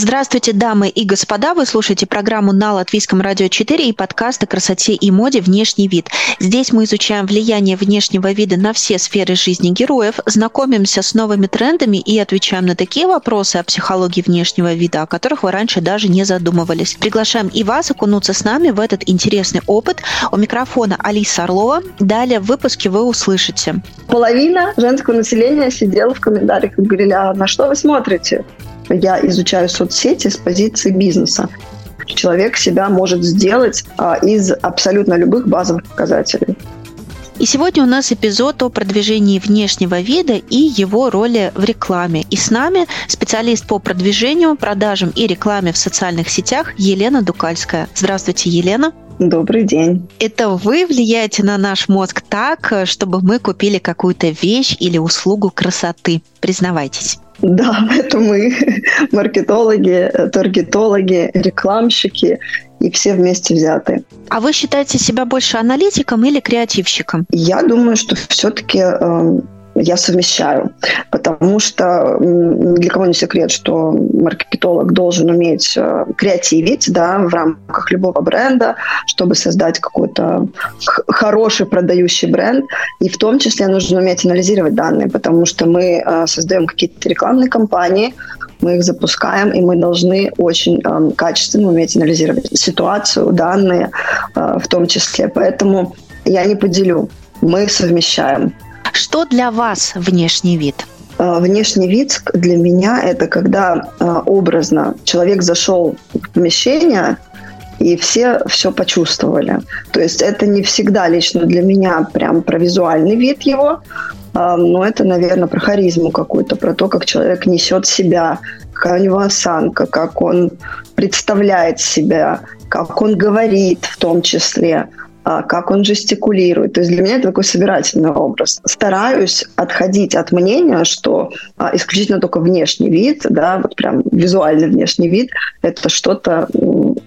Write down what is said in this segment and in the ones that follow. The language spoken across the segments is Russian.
Здравствуйте, дамы и господа. Вы слушаете программу на Латвийском радио 4 и подкаст о красоте и моде «Внешний вид». Здесь мы изучаем влияние внешнего вида на все сферы жизни героев, знакомимся с новыми трендами и отвечаем на такие вопросы о психологии внешнего вида, о которых вы раньше даже не задумывались. Приглашаем и вас окунуться с нами в этот интересный опыт. У микрофона Алиса Орлова. Далее в выпуске вы услышите. Половина женского населения сидела в комментариях и говорили, а на что вы смотрите? Я изучаю соцсети с позиции бизнеса. Человек себя может сделать а, из абсолютно любых базовых показателей. И сегодня у нас эпизод о продвижении внешнего вида и его роли в рекламе. И с нами специалист по продвижению, продажам и рекламе в социальных сетях Елена Дукальская. Здравствуйте, Елена. Добрый день. Это вы влияете на наш мозг так, чтобы мы купили какую-то вещь или услугу красоты. Признавайтесь. Да, это мы, маркетологи, таргетологи, рекламщики и все вместе взятые. А вы считаете себя больше аналитиком или креативщиком? Я думаю, что все-таки э, я совмещаю, потому что для кого не секрет, что маркетолог должен уметь э, креативить да, в рамках любого бренда, чтобы создать какой-то хороший продающий бренд, и в том числе нужно уметь анализировать данные, потому что мы э, создаем какие-то рекламные кампании, мы их запускаем, и мы должны очень э, качественно уметь анализировать ситуацию, данные э, в том числе. Поэтому я не поделю, мы совмещаем. Что для вас внешний вид? А, внешний вид для меня это когда а, образно человек зашел в помещение, и все все почувствовали. То есть это не всегда лично для меня прям про визуальный вид его, а, но это, наверное, про харизму какую-то, про то, как человек несет себя, какая у него осанка, как он представляет себя, как он говорит в том числе. А, как он жестикулирует. То есть для меня это такой собирательный образ. Стараюсь отходить от мнения, что а, исключительно только внешний вид, да, вот прям визуальный внешний вид, это что-то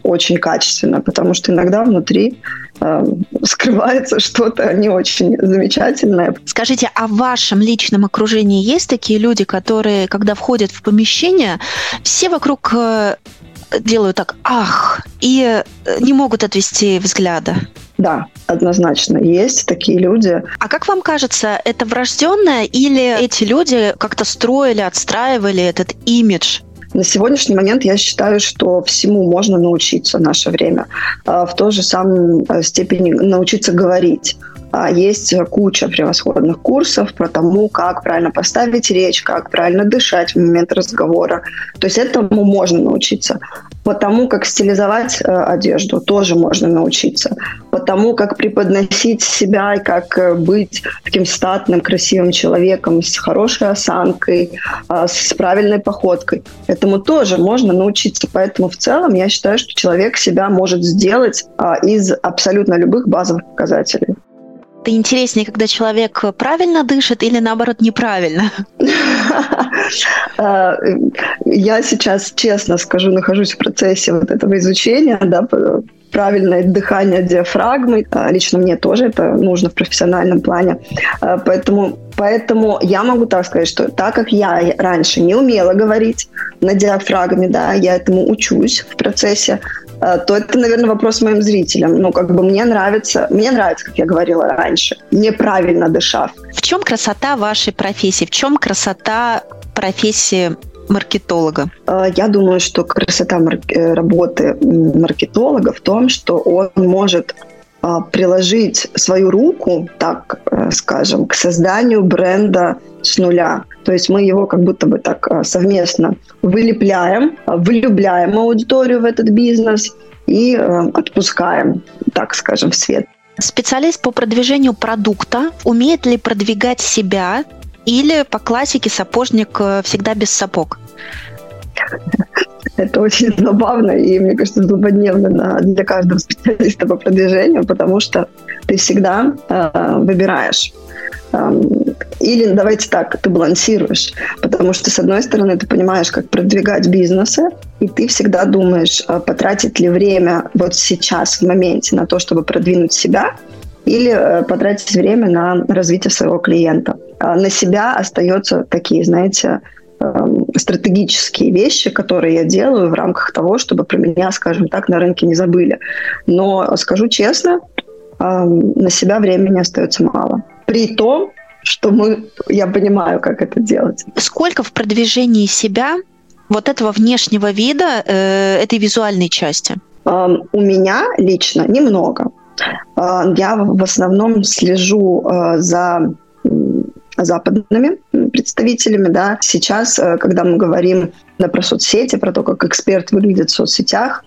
очень качественное, потому что иногда внутри э, скрывается что-то не очень замечательное. Скажите, а в вашем личном окружении есть такие люди, которые, когда входят в помещение, все вокруг э, делают так «ах» и э, не могут отвести взгляда? Да, однозначно есть такие люди. А как вам кажется, это врожденное или эти люди как-то строили, отстраивали этот имидж на сегодняшний момент я считаю, что всему можно научиться в наше время. А, в той же самой э, степени научиться говорить. А, есть куча превосходных курсов про тому, как правильно поставить речь, как правильно дышать в момент разговора. То есть этому можно научиться. По тому, как стилизовать э, одежду, тоже можно научиться. По тому, как преподносить себя и как э, быть таким статным, красивым человеком с хорошей осанкой, э, с правильной походкой. Этому тоже можно научиться. Поэтому в целом я считаю, что человек себя может сделать э, из абсолютно любых базовых показателей. Это интереснее, когда человек правильно дышит или наоборот неправильно? Я сейчас, честно скажу, нахожусь в процессе вот этого изучения, да, правильное дыхание диафрагмы. А, лично мне тоже это нужно в профессиональном плане. А, поэтому, поэтому я могу так сказать, что так как я раньше не умела говорить на диафрагме, да, я этому учусь в процессе, то это, наверное, вопрос моим зрителям. Ну, как бы мне нравится, мне нравится, как я говорила раньше, неправильно дышав. В чем красота вашей профессии? В чем красота профессии маркетолога? А, я думаю, что красота э, работы маркетолога в том, что он может приложить свою руку, так э, скажем, к созданию бренда с нуля. То есть мы его как будто бы так а, совместно вылепляем, влюбляем аудиторию в этот бизнес и э, отпускаем, так скажем, в свет. Специалист по продвижению продукта умеет ли продвигать себя или по классике сапожник э, всегда без сапог? это очень забавно и, мне кажется, злободневно для каждого специалиста по продвижению, потому что ты всегда э, выбираешь или давайте так, ты балансируешь, потому что, с одной стороны, ты понимаешь, как продвигать бизнесы, и ты всегда думаешь, а потратить ли время вот сейчас, в моменте, на то, чтобы продвинуть себя, или э, потратить время на развитие своего клиента. А на себя остаются такие, знаете, стратегические вещи, которые я делаю в рамках того, чтобы про меня, скажем так, на рынке не забыли. Но скажу честно, на себя времени остается мало. При том, что мы, я понимаю, как это делать. Сколько в продвижении себя вот этого внешнего вида, э, этой визуальной части? У меня лично немного. Я в основном слежу э, за западными представителями. Да. Сейчас, э, когда мы говорим да, про соцсети, про то, как эксперт выглядит в соцсетях,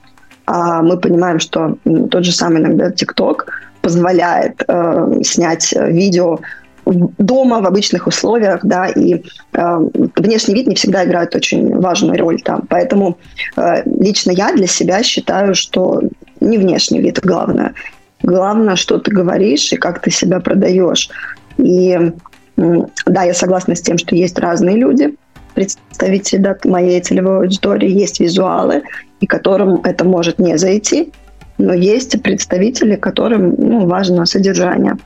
а мы понимаем, что тот же самый иногда TikTok позволяет э, снять видео дома в обычных условиях, да, и э, внешний вид не всегда играет очень важную роль там. Поэтому э, лично я для себя считаю, что не внешний вид главное. Главное, что ты говоришь и как ты себя продаешь. И э, да, я согласна с тем, что есть разные люди, представители да, моей целевой аудитории, есть визуалы, и которым это может не зайти, но есть представители, которым ну, важно содержание.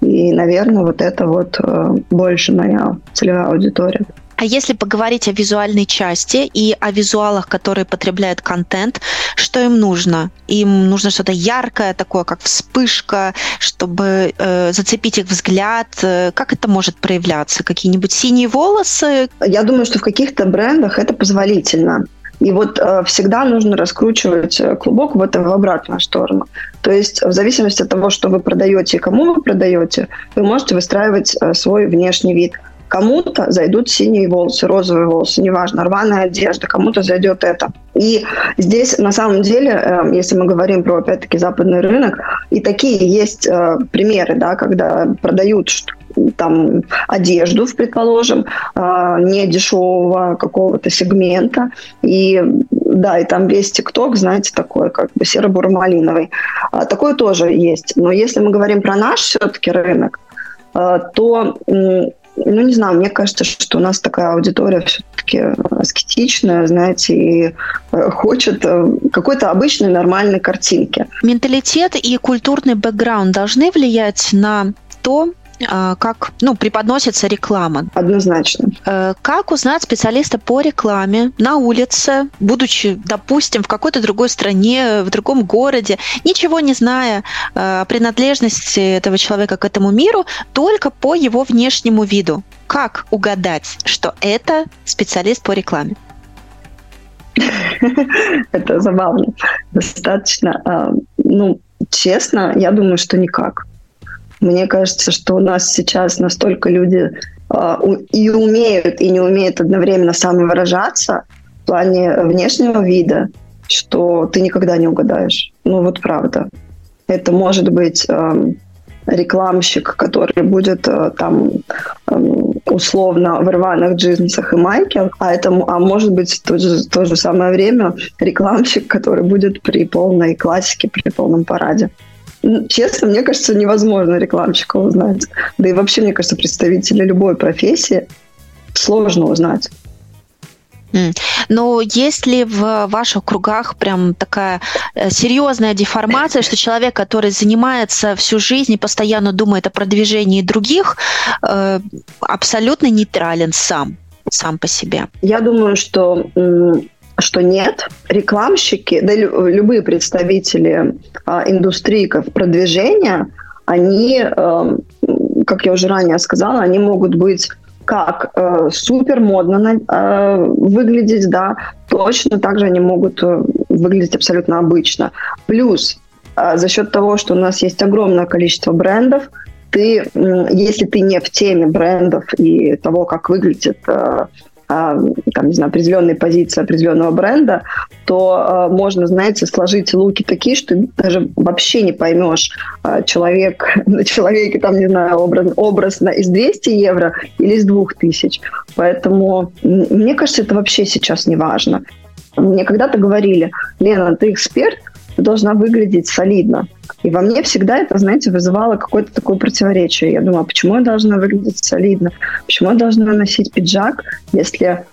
И, наверное, вот это вот э, больше моя целевая аудитория. А если поговорить о визуальной части и о визуалах, которые потребляют контент, что им нужно? Им нужно что-то яркое, такое как вспышка, чтобы э, зацепить их взгляд. Э, как это может проявляться? Какие-нибудь синие волосы? Я думаю, что в каких-то брендах это позволительно. И вот э, всегда нужно раскручивать э, клубок в это в обратную сторону. То есть в зависимости от того, что вы продаете и кому вы продаете, вы можете выстраивать э, свой внешний вид. Кому-то зайдут синие волосы, розовые волосы, неважно, рваная одежда, кому-то зайдет это. И здесь на самом деле, э, если мы говорим про, опять-таки, западный рынок, и такие есть э, примеры, да, когда продают там одежду, предположим, а, не дешевого какого-то сегмента. И да, и там весь ТикТок, знаете, такой как бы серо-буро-малиновый. А, такое тоже есть. Но если мы говорим про наш все-таки рынок, а, то ну, не знаю, мне кажется, что у нас такая аудитория все-таки аскетичная, знаете, и э, хочет э, какой-то обычной нормальной картинки. Менталитет и культурный бэкграунд должны влиять на то, как ну, преподносится реклама. Однозначно. Э, как узнать специалиста по рекламе на улице, будучи, допустим, в какой-то другой стране, в другом городе, ничего не зная о принадлежности этого человека к этому миру, только по его внешнему виду? Как угадать, что это специалист по рекламе? Это забавно. Достаточно. А, ну, честно, я думаю, что никак. Мне кажется, что у нас сейчас настолько люди э, и умеют, и не умеют одновременно самовыражаться в плане внешнего вида, что ты никогда не угадаешь. Ну вот правда. Это может быть э, рекламщик, который будет э, там э, условно в рваных джинсах и майке, а это, а может быть в то же, то же самое время рекламщик, который будет при полной классике, при полном параде. Честно, мне кажется, невозможно рекламщика узнать. Да и вообще, мне кажется, представителя любой профессии сложно узнать. Но есть ли в ваших кругах прям такая э, серьезная деформация, что человек, который занимается всю жизнь и постоянно думает о продвижении других, э, абсолютно нейтрален сам, сам по себе? Я думаю, что что нет. Рекламщики, да любые представители а, индустрии продвижения, они, э, как я уже ранее сказала, они могут быть как э, супер модно э, выглядеть, да, точно так же они могут э, выглядеть абсолютно обычно. Плюс э, за счет того, что у нас есть огромное количество брендов, ты, э, если ты не в теме брендов и того, как выглядит э, там, не знаю, определенной позиции определенного бренда, то э, можно, знаете, сложить луки такие, что даже вообще не поймешь, э, человек на человеке, там, не знаю, образ, образно из 200 евро или из 2000. Поэтому мне кажется, это вообще сейчас не важно. Мне когда-то говорили, Лена, ты эксперт, должна выглядеть солидно. И во мне всегда это, знаете, вызывало какое-то такое противоречие. Я думала, почему я должна выглядеть солидно? Почему я должна носить пиджак, если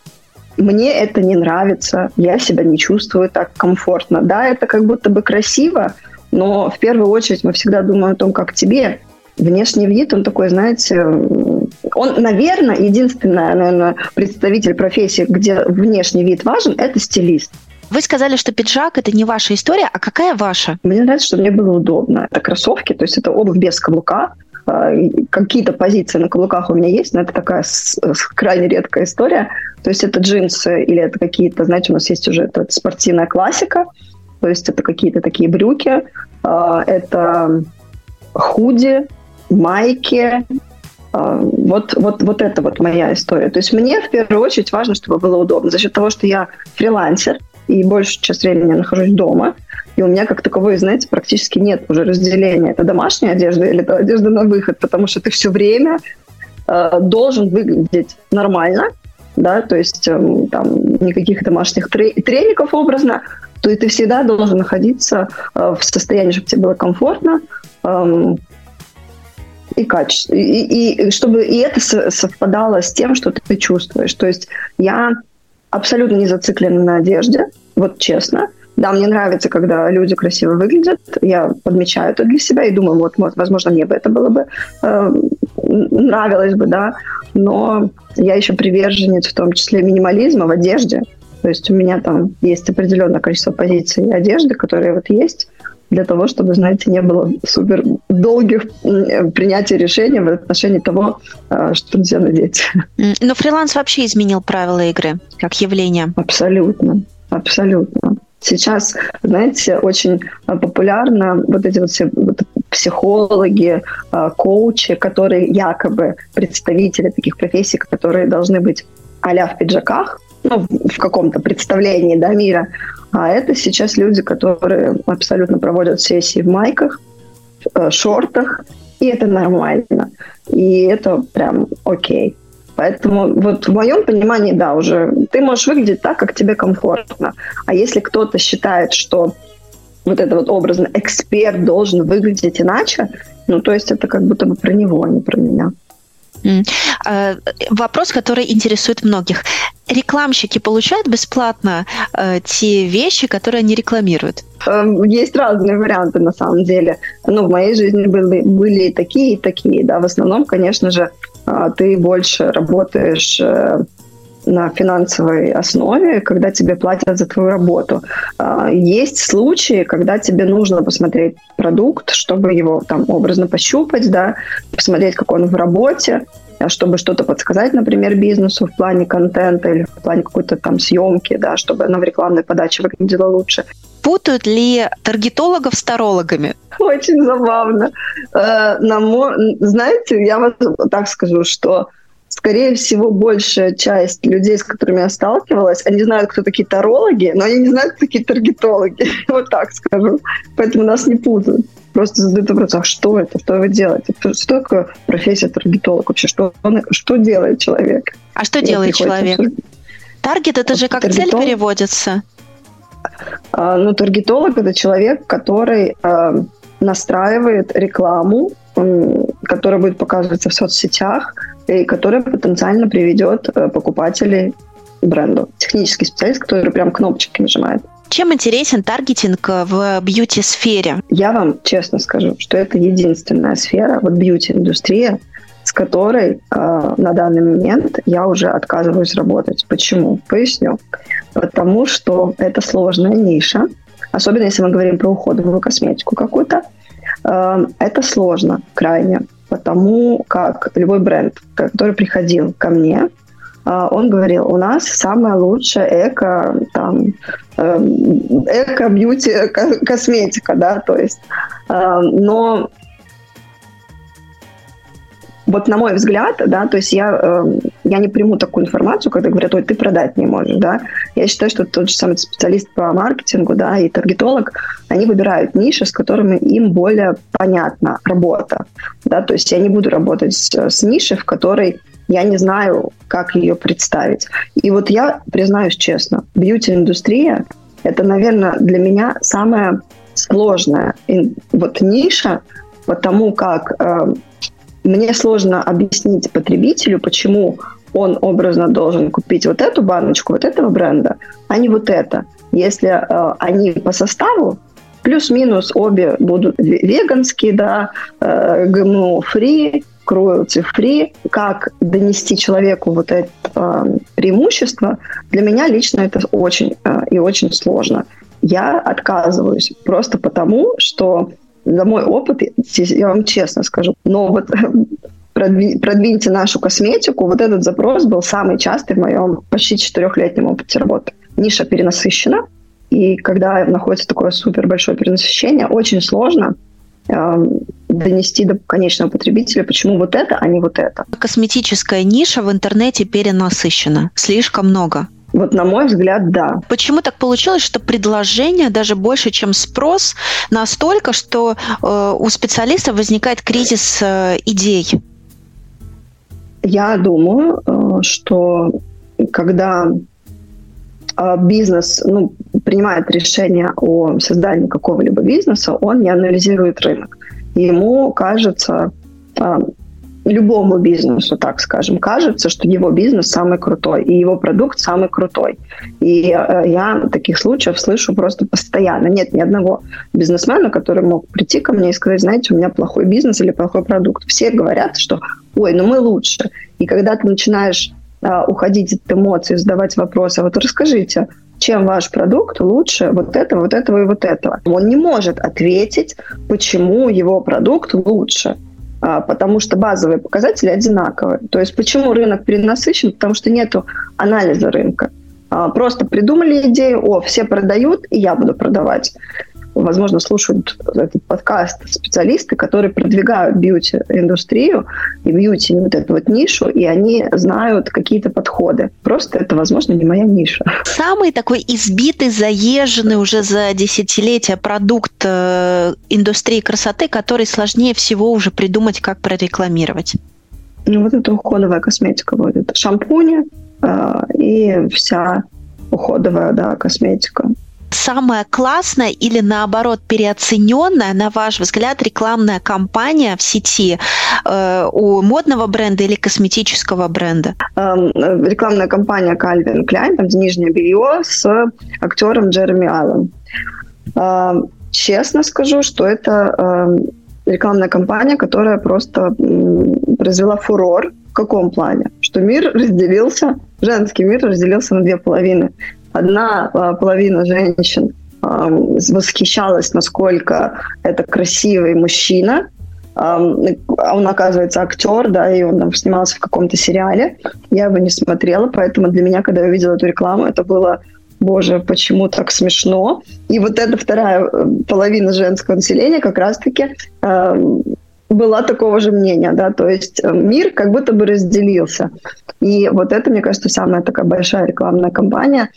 мне это не нравится, я себя не чувствую так комфортно. Да, это как будто бы красиво, но в первую очередь мы всегда думаем о том, как тебе. Внешний вид, он такой, знаете, он, наверное, единственный, наверное, представитель профессии, где внешний вид важен, это стилист. Вы сказали, что пиджак это не ваша история, а какая ваша? Мне нравится, что мне было удобно. Это кроссовки, то есть это обувь без каблука. А, какие-то позиции на каблуках у меня есть, но это такая крайне редкая история. То есть это джинсы или это какие-то, знаете, у нас есть уже это спортивная классика, то есть это какие-то такие брюки, а, это худи, майки, а, вот, вот, вот это вот моя история. То есть мне в первую очередь важно, чтобы было удобно. За счет того, что я фрилансер, и большую часть времени я нахожусь дома, и у меня как таковой, знаете, практически нет уже разделения. Это домашняя одежда или это одежда на выход, потому что ты все время э, должен выглядеть нормально, да, то есть э, там никаких домашних треников образно, то и ты всегда должен находиться э, в состоянии, чтобы тебе было комфортно, э, и качество. И, и чтобы и это совпадало с тем, что ты чувствуешь. То есть я абсолютно не зациклена на одежде, вот честно. Да, мне нравится, когда люди красиво выглядят. Я подмечаю это для себя и думаю, вот, вот возможно, мне бы это было бы э, нравилось бы, да. Но я еще приверженец в том числе минимализма в одежде. То есть у меня там есть определенное количество позиций одежды, которые вот есть для того, чтобы, знаете, не было супер долгих принятий решений в отношении того, э, что нельзя надеть. Но фриланс вообще изменил правила игры как явление. Абсолютно, абсолютно. Сейчас, знаете, очень э, популярно вот эти вот все вот психологи, э, коучи, которые якобы представители таких профессий, которые должны быть а в пиджаках, ну, в каком-то представлении да, мира. А это сейчас люди, которые абсолютно проводят сессии в майках, э, шортах, и это нормально. И это прям окей. Поэтому вот в моем понимании, да, уже ты можешь выглядеть так, как тебе комфортно. А если кто-то считает, что вот это вот образно эксперт должен выглядеть иначе, ну, то есть это как будто бы про него, а не про меня. А, вопрос, который интересует многих. Рекламщики получают бесплатно э, те вещи, которые они рекламируют? Эм, есть разные варианты на самом деле. Ну, в моей жизни были, были и такие, и такие. Да. В основном, конечно же, а, ты больше работаешь э, на финансовой основе, когда тебе платят за твою работу. А, есть случаи, когда тебе нужно посмотреть продукт, чтобы его там образно пощупать, да, посмотреть, как он в работе, чтобы что-то подсказать, например, бизнесу в плане контента или в плане какой-то там съемки, да, чтобы она в рекламной подаче выглядела лучше. Путают ли таргетологов с тарологами? Очень забавно. Э, знаете, я вам так скажу, что скорее всего, большая часть людей, с которыми я сталкивалась, они знают, кто такие тарологи, но они не знают, кто такие таргетологи. вот так скажу. Поэтому нас не путают. Просто задают вопрос, а что это, что вы делаете? Что такое профессия таргетолог вообще? Что, он, что делает человек? А что делает человек? Таргет это же как таргетолог? цель переводится. А, ну, таргетолог это человек, который а, настраивает рекламу, которая будет показываться в соцсетях, и которая потенциально приведет э, покупателей бренду. Технический специалист, который прям кнопочки нажимает. Чем интересен таргетинг в бьюти-сфере? Я вам честно скажу, что это единственная сфера, вот бьюти-индустрия, с которой э, на данный момент я уже отказываюсь работать. Почему? Поясню. Потому что это сложная ниша, особенно если мы говорим про уходовую косметику какую-то. Э, это сложно крайне потому как любой бренд, который приходил ко мне, он говорил, у нас самая лучшая эко, там, эм, эко-бьюти косметика, да, то есть, э, но вот на мой взгляд, да, то есть я, э, я не приму такую информацию, когда говорят, ой, ты продать не можешь, да. Я считаю, что тот же самый специалист по маркетингу, да, и таргетолог, они выбирают ниши, с которыми им более понятна работа, да, то есть я не буду работать с нишей, в которой я не знаю, как ее представить. И вот я признаюсь честно, бьюти-индустрия – это, наверное, для меня самая сложная вот ниша, потому как э, мне сложно объяснить потребителю, почему он образно должен купить вот эту баночку вот этого бренда, а не вот это. Если э, они по составу плюс-минус обе будут веганские, да, э, ГМО-фри, cruelty-free, как донести человеку вот это э, преимущество, для меня лично это очень э, и очень сложно. Я отказываюсь просто потому, что за мой опыт, я вам честно скажу, но вот продвиньте нашу косметику, вот этот запрос был самый частый в моем почти четырехлетнем опыте работы. Ниша перенасыщена, и когда находится такое супер большое перенасыщение, очень сложно донести до конечного потребителя, почему вот это, а не вот это. Косметическая ниша в интернете перенасыщена. Слишком много. Вот на мой взгляд, да. Почему так получилось, что предложение даже больше, чем спрос, настолько, что э, у специалистов возникает кризис э, идей? Я думаю, э, что когда э, бизнес ну, принимает решение о создании какого-либо бизнеса, он не анализирует рынок. Ему кажется, э, любому бизнесу, так скажем, кажется, что его бизнес самый крутой, и его продукт самый крутой. И я таких случаев слышу просто постоянно. Нет ни одного бизнесмена, который мог прийти ко мне и сказать, знаете, у меня плохой бизнес или плохой продукт. Все говорят, что ой, ну мы лучше. И когда ты начинаешь а, уходить от эмоций, задавать вопросы, а вот расскажите, чем ваш продукт лучше вот этого, вот этого и вот этого. Он не может ответить, почему его продукт лучше, а, потому что базовые показатели одинаковые. То есть почему рынок перенасыщен? Потому что нет анализа рынка. А, просто придумали идею, о, все продают, и я буду продавать возможно, слушают этот подкаст специалисты, которые продвигают бьюти-индустрию и бьюти, вот эту вот нишу, и они знают какие-то подходы. Просто это, возможно, не моя ниша. Самый такой избитый, заезженный уже за десятилетия продукт э, индустрии красоты, который сложнее всего уже придумать, как прорекламировать? Ну, вот это уходовая косметика. Это шампуни э, и вся уходовая, да, косметика самая классная или наоборот переоцененная, на ваш взгляд, рекламная кампания в сети э, у модного бренда или косметического бренда? Эм, рекламная кампания Calvin Klein, там нижнее белье с актером Джереми Аллен. Эм, честно скажу, что это эм, рекламная кампания, которая просто произвела фурор. В каком плане? Что мир разделился, женский мир разделился на две половины одна а, половина женщин восхищалась, насколько это красивый мужчина. Он, оказывается, актер, да, и он там снимался в каком-то сериале. Я его не смотрела, поэтому для меня, когда я увидела эту рекламу, это было боже, почему так смешно. И вот эта вторая э, половина женского населения как раз-таки э, была такого же мнения, да, то есть э, мир как будто бы разделился. И вот это, мне кажется, самая такая большая рекламная кампания,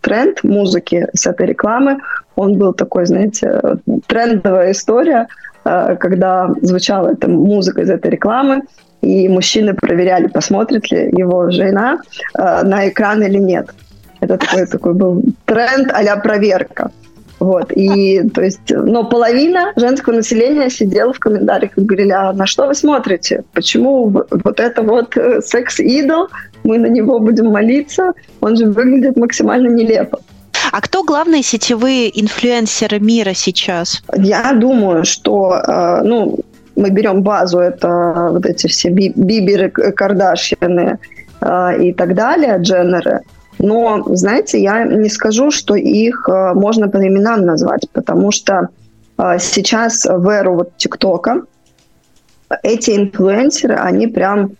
тренд музыки с этой рекламы. Он был такой, знаете, трендовая история, э, когда звучала эта музыка из этой рекламы, и мужчины проверяли, посмотрит ли его жена э, на экран или нет. Это такой, такой был тренд а проверка. Вот, и, то есть, но половина женского населения сидела в комментариях и говорили, а на что вы смотрите? Почему вот это вот э, секс-идол, мы на него будем молиться, он же выглядит максимально нелепо. А кто главные сетевые инфлюенсеры мира сейчас? Я думаю, что, э, ну, мы берем базу, это вот эти все Биберы, Кардашьяны э, и так далее, Дженнеры – но, знаете, я не скажу, что их э, можно по именам назвать, потому что э, сейчас в эру вот ТикТока эти инфлюенсеры, они прям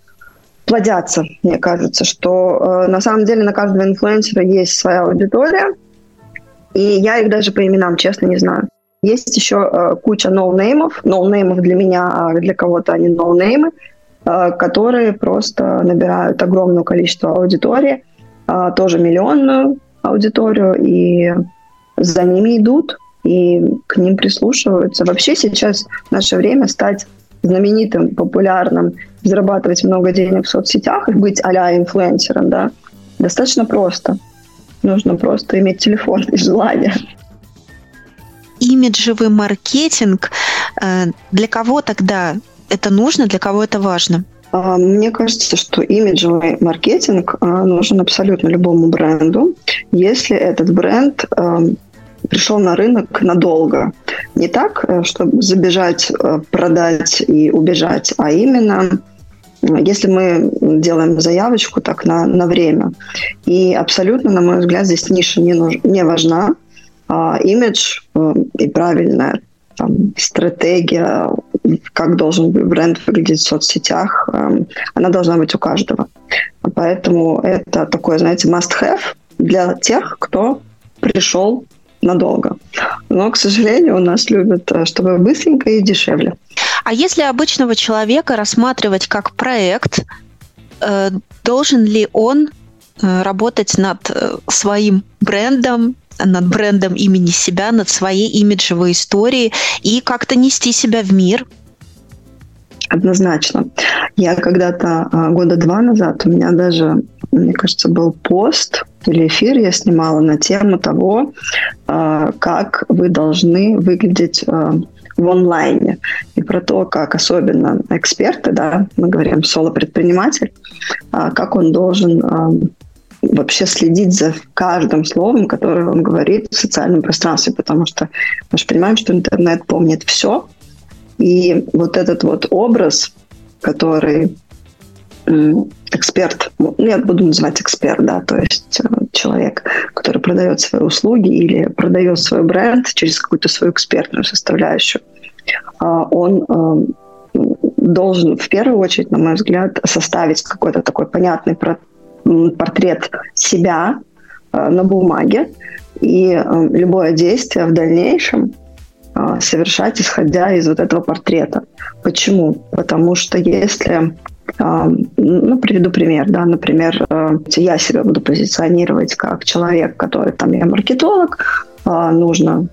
плодятся, мне кажется, что э, на самом деле на каждого инфлюенсера есть своя аудитория, и я их даже по именам, честно, не знаю. Есть еще э, куча ноунеймов, ноунеймов для меня, а для кого-то они ноунеймы, э, которые просто набирают огромное количество аудитории, тоже миллионную аудиторию, и за ними идут, и к ним прислушиваются. Вообще сейчас в наше время стать знаменитым, популярным зарабатывать много денег в соцсетях и быть а-ля инфлюенсером, да, достаточно просто. Нужно просто иметь телефон и желание. Имиджевый маркетинг. Э, для кого тогда это нужно, для кого это важно? А, мне кажется, что имиджевый маркетинг а, нужен абсолютно любому бренду, если этот бренд а, пришел на рынок надолго. Не так, э, чтобы забежать, э, продать и убежать, а именно если мы делаем заявочку так на, на время. И абсолютно, на мой взгляд, здесь ниша не, нуж, не важна. А имидж э, и правильная там, стратегия, как должен бренд выглядеть в соцсетях, э, она должна быть у каждого. Поэтому это такое, знаете, must-have для тех, кто пришел надолго. Но, к сожалению, у нас любят, э, чтобы быстренько и дешевле. А если обычного человека рассматривать как проект, э, должен ли он э, работать над своим брендом, над брендом имени себя, над своей имиджевой историей и как-то нести себя в мир? Однозначно. Я когда-то года два назад, у меня даже, мне кажется, был пост или эфир я снимала на тему того, а, как вы должны выглядеть а, в онлайне. И про то, как особенно эксперты, да, мы говорим соло-предприниматель, а, как он должен вообще следить за каждым словом, которое он говорит в социальном пространстве, потому что мы же понимаем, что интернет помнит все, и вот этот вот образ, который эксперт, ну, я буду называть эксперт, да, то есть э, человек, который продает свои услуги или продает свой бренд через какую-то свою экспертную составляющую, а, он э, должен в первую очередь, на мой взгляд, составить какой-то такой понятный портрет себя э, на бумаге, и любое действие в дальнейшем совершать, исходя из вот этого портрета. Почему? Потому что если ну, приведу пример, да, например, э, я себя буду позиционировать как человек, который там, я маркетолог, нужно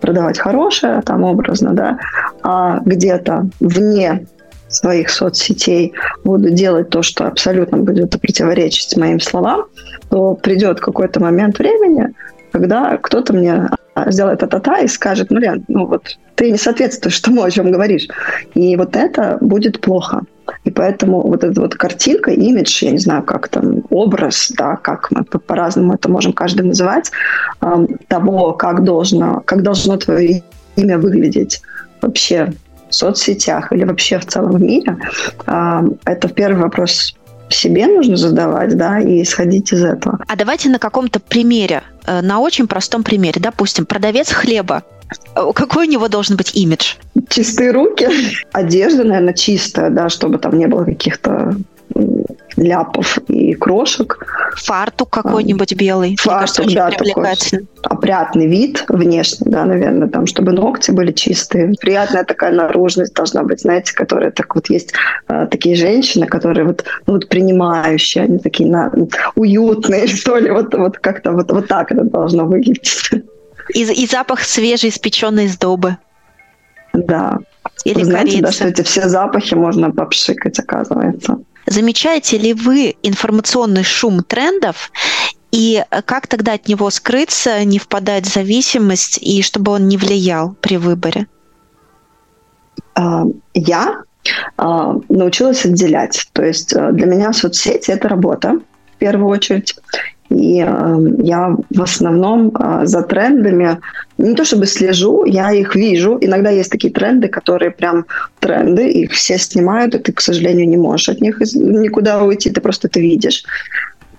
продавать хорошее, там образно, да, а где-то вне своих соцсетей буду делать то, что абсолютно будет противоречить моим словам, то придет какой-то момент времени, когда кто-то мне сделает та-та-та и скажет, ну, Лен, ну вот ты не соответствуешь тому, о чем говоришь. И вот это будет плохо. И поэтому вот эта вот картинка, имидж, я не знаю, как там, образ, да, как мы по-разному это можем каждый называть, того, как должно, как должно твое имя выглядеть вообще в соцсетях или вообще в целом в мире, э, это первый вопрос себе нужно задавать, да, и исходить из этого. А давайте на каком-то примере, э, на очень простом примере, допустим, продавец хлеба какой у него должен быть имидж? Чистые руки, одежда, наверное, чистая, да, чтобы там не было каких-то ляпов и крошек. Фартук какой-нибудь а, белый. Фартук, кажется, да, такой опрятный вид внешне, да, наверное, там, чтобы ногти были чистые. Приятная такая наружность должна быть, знаете, которая так вот есть э, такие женщины, которые вот, ну, вот принимающие, они такие на, уютные, что ли, вот, вот как-то вот, вот так это должно выглядеть. И, и запах свежей испеченной сдобы. Да. Или Вы знаете, да, что эти все запахи можно попшикать, оказывается. Замечаете ли вы информационный шум трендов и как тогда от него скрыться, не впадать в зависимость и чтобы он не влиял при выборе? А, я а, научилась отделять. То есть э, для меня соцсети – это работа в первую очередь. И э, я в основном э, за трендами не то чтобы слежу, я их вижу. Иногда есть такие тренды, которые прям тренды, их все снимают, и ты, к сожалению, не можешь от них никуда уйти, ты просто это видишь.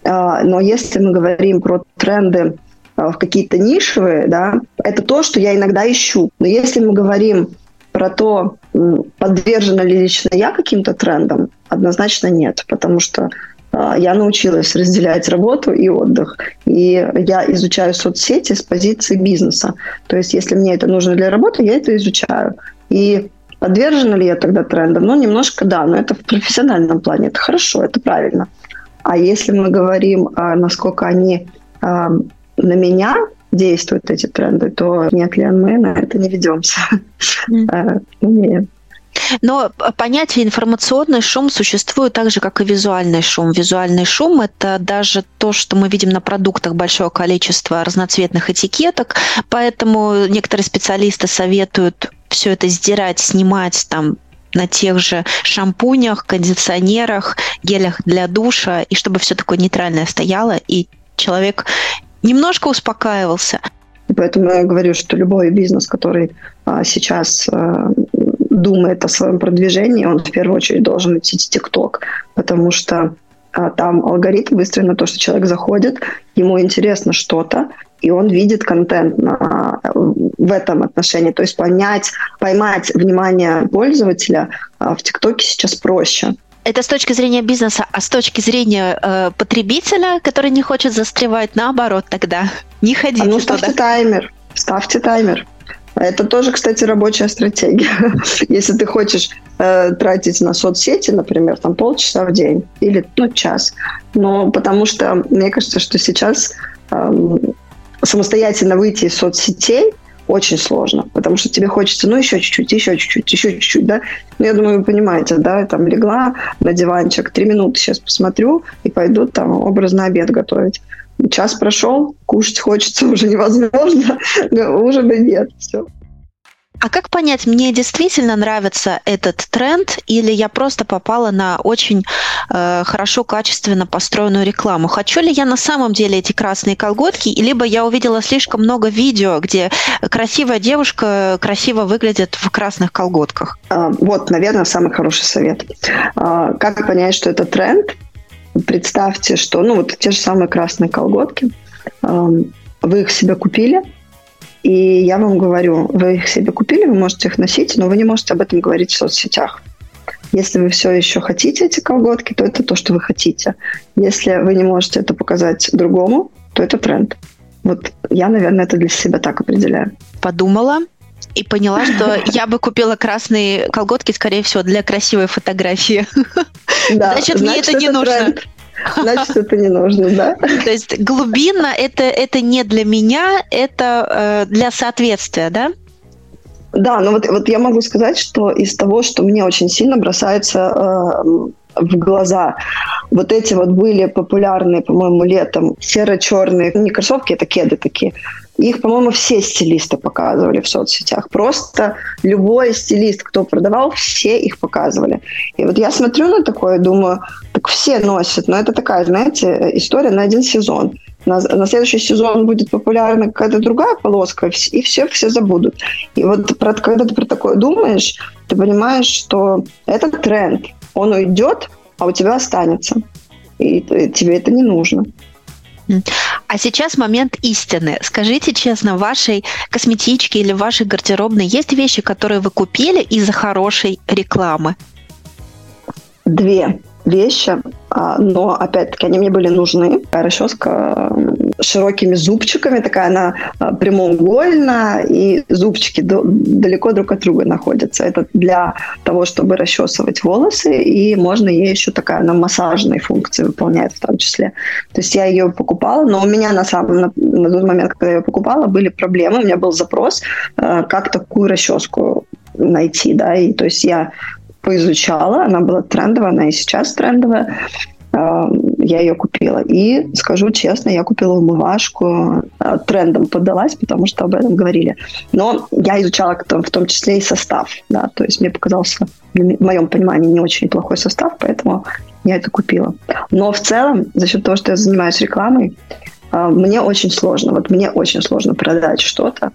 Э, но если мы говорим про тренды э, в какие-то нишевые, да, это то, что я иногда ищу. Но если мы говорим про то, подвержена ли лично я каким-то трендам, однозначно нет, потому что я научилась разделять работу и отдых. И я изучаю соцсети с позиции бизнеса. То есть, если мне это нужно для работы, я это изучаю. И подвержена ли я тогда трендам? Ну, немножко да, но это в профессиональном плане. Это хорошо, это правильно. А если мы говорим, а, насколько они а, на меня действуют эти тренды, то нет, Лен, мы на это не ведемся. Mm. Нет. Но понятие информационный шум существует так же, как и визуальный шум. Визуальный шум – это даже то, что мы видим на продуктах большого количества разноцветных этикеток, поэтому некоторые специалисты советуют все это сдирать, снимать там на тех же шампунях, кондиционерах, гелях для душа, и чтобы все такое нейтральное стояло, и человек немножко успокаивался. Поэтому я говорю, что любой бизнес, который а, сейчас а, думает о своем продвижении, он в первую очередь должен идти в ТикТок, потому что а, там алгоритм выстроен на то, что человек заходит, ему интересно что-то, и он видит контент на, в этом отношении. То есть понять, поймать внимание пользователя в ТикТоке сейчас проще. Это с точки зрения бизнеса, а с точки зрения э, потребителя, который не хочет застревать, наоборот, тогда не ходите а ну, ставьте туда. таймер, ставьте таймер. Это тоже, кстати, рабочая стратегия. Если ты хочешь э, тратить на соцсети, например, там полчаса в день или ну, час, но потому что мне кажется, что сейчас э, самостоятельно выйти из соцсетей – очень сложно, потому что тебе хочется, ну, еще чуть-чуть, еще чуть-чуть, еще чуть-чуть, да. Ну, я думаю, вы понимаете, да, там легла на диванчик, три минуты сейчас посмотрю и пойду там образно обед готовить. Час прошел, кушать хочется уже невозможно, ужина нет, все. А как понять, мне действительно нравится этот тренд, или я просто попала на очень э, хорошо, качественно построенную рекламу? Хочу ли я на самом деле эти красные колготки, либо я увидела слишком много видео, где красивая девушка красиво выглядит в красных колготках? А, вот, наверное, самый хороший совет. А, как понять, что это тренд? Представьте, что, ну, вот те же самые красные колготки, вы их себе купили – и я вам говорю, вы их себе купили, вы можете их носить, но вы не можете об этом говорить в соцсетях. Если вы все еще хотите эти колготки, то это то, что вы хотите. Если вы не можете это показать другому, то это тренд. Вот я, наверное, это для себя так определяю. Подумала, и поняла, что я бы купила красные колготки, скорее всего, для красивой фотографии. Да, значит, значит, мне это не нужно. Тренд. Значит, это не нужно, да? То есть глубина это, это не для меня, это э, для соответствия, да? Да, ну вот, вот я могу сказать, что из того, что мне очень сильно бросается э, в глаза, вот эти вот были популярные, по-моему, летом серо-черные, не кроссовки, это кеды такие, их, по-моему, все стилисты показывали в соцсетях. Просто любой стилист, кто продавал, все их показывали. И вот я смотрю на такое, думаю, так все носят. Но это такая, знаете, история на один сезон. На, на следующий сезон будет популярна какая-то другая полоска, и все все забудут. И вот про, когда ты про такое думаешь, ты понимаешь, что это тренд. Он уйдет, а у тебя останется. И, и тебе это не нужно. А сейчас момент истины. Скажите честно, в вашей косметичке или в вашей гардеробной есть вещи, которые вы купили из-за хорошей рекламы? Две вещи, а, но опять-таки они мне были нужны. Расческа с широкими зубчиками, такая она а, прямоугольная, и зубчики далеко друг от друга находятся. Это для того, чтобы расчесывать волосы, и можно ей еще такая, она массажные функции выполняет в том числе. То есть я ее покупала, но у меня на самом, на, на тот момент, когда я ее покупала, были проблемы, у меня был запрос, а, как такую расческу найти, да, и то есть я поизучала, она была трендовая, она и сейчас трендовая, я ее купила. И скажу честно, я купила умывашку, а, трендом поддалась, потому что об этом говорили. Но я изучала в том числе и состав, да, то есть мне показался, в моем понимании, не очень плохой состав, поэтому я это купила. Но в целом, за счет того, что я занимаюсь рекламой, а, мне очень сложно, вот мне очень сложно продать что-то,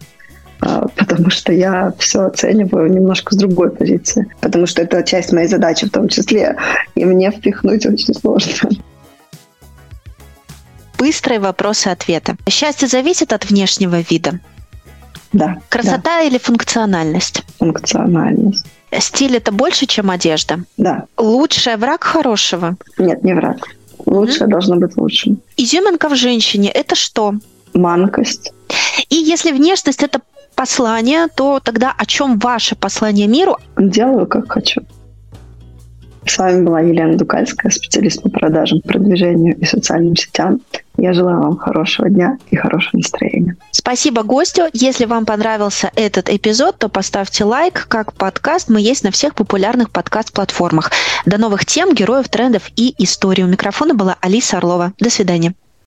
потому что я все оцениваю немножко с другой позиции, потому что это часть моей задачи в том числе, и мне впихнуть очень сложно. Быстрые вопросы-ответы. Счастье зависит от внешнего вида? Да. Красота да. или функциональность? Функциональность. Стиль это больше, чем одежда? Да. Лучший враг хорошего? Нет, не враг. Лучшее mm-hmm. должно быть лучшим. Изюминка в женщине это что? Манкость. И если внешность это послание, то тогда о чем ваше послание миру? Делаю, как хочу. С вами была Елена Дукальская, специалист по продажам, продвижению и социальным сетям. Я желаю вам хорошего дня и хорошего настроения. Спасибо гостю. Если вам понравился этот эпизод, то поставьте лайк. Как подкаст мы есть на всех популярных подкаст-платформах. До новых тем, героев, трендов и историй. У микрофона была Алиса Орлова. До свидания.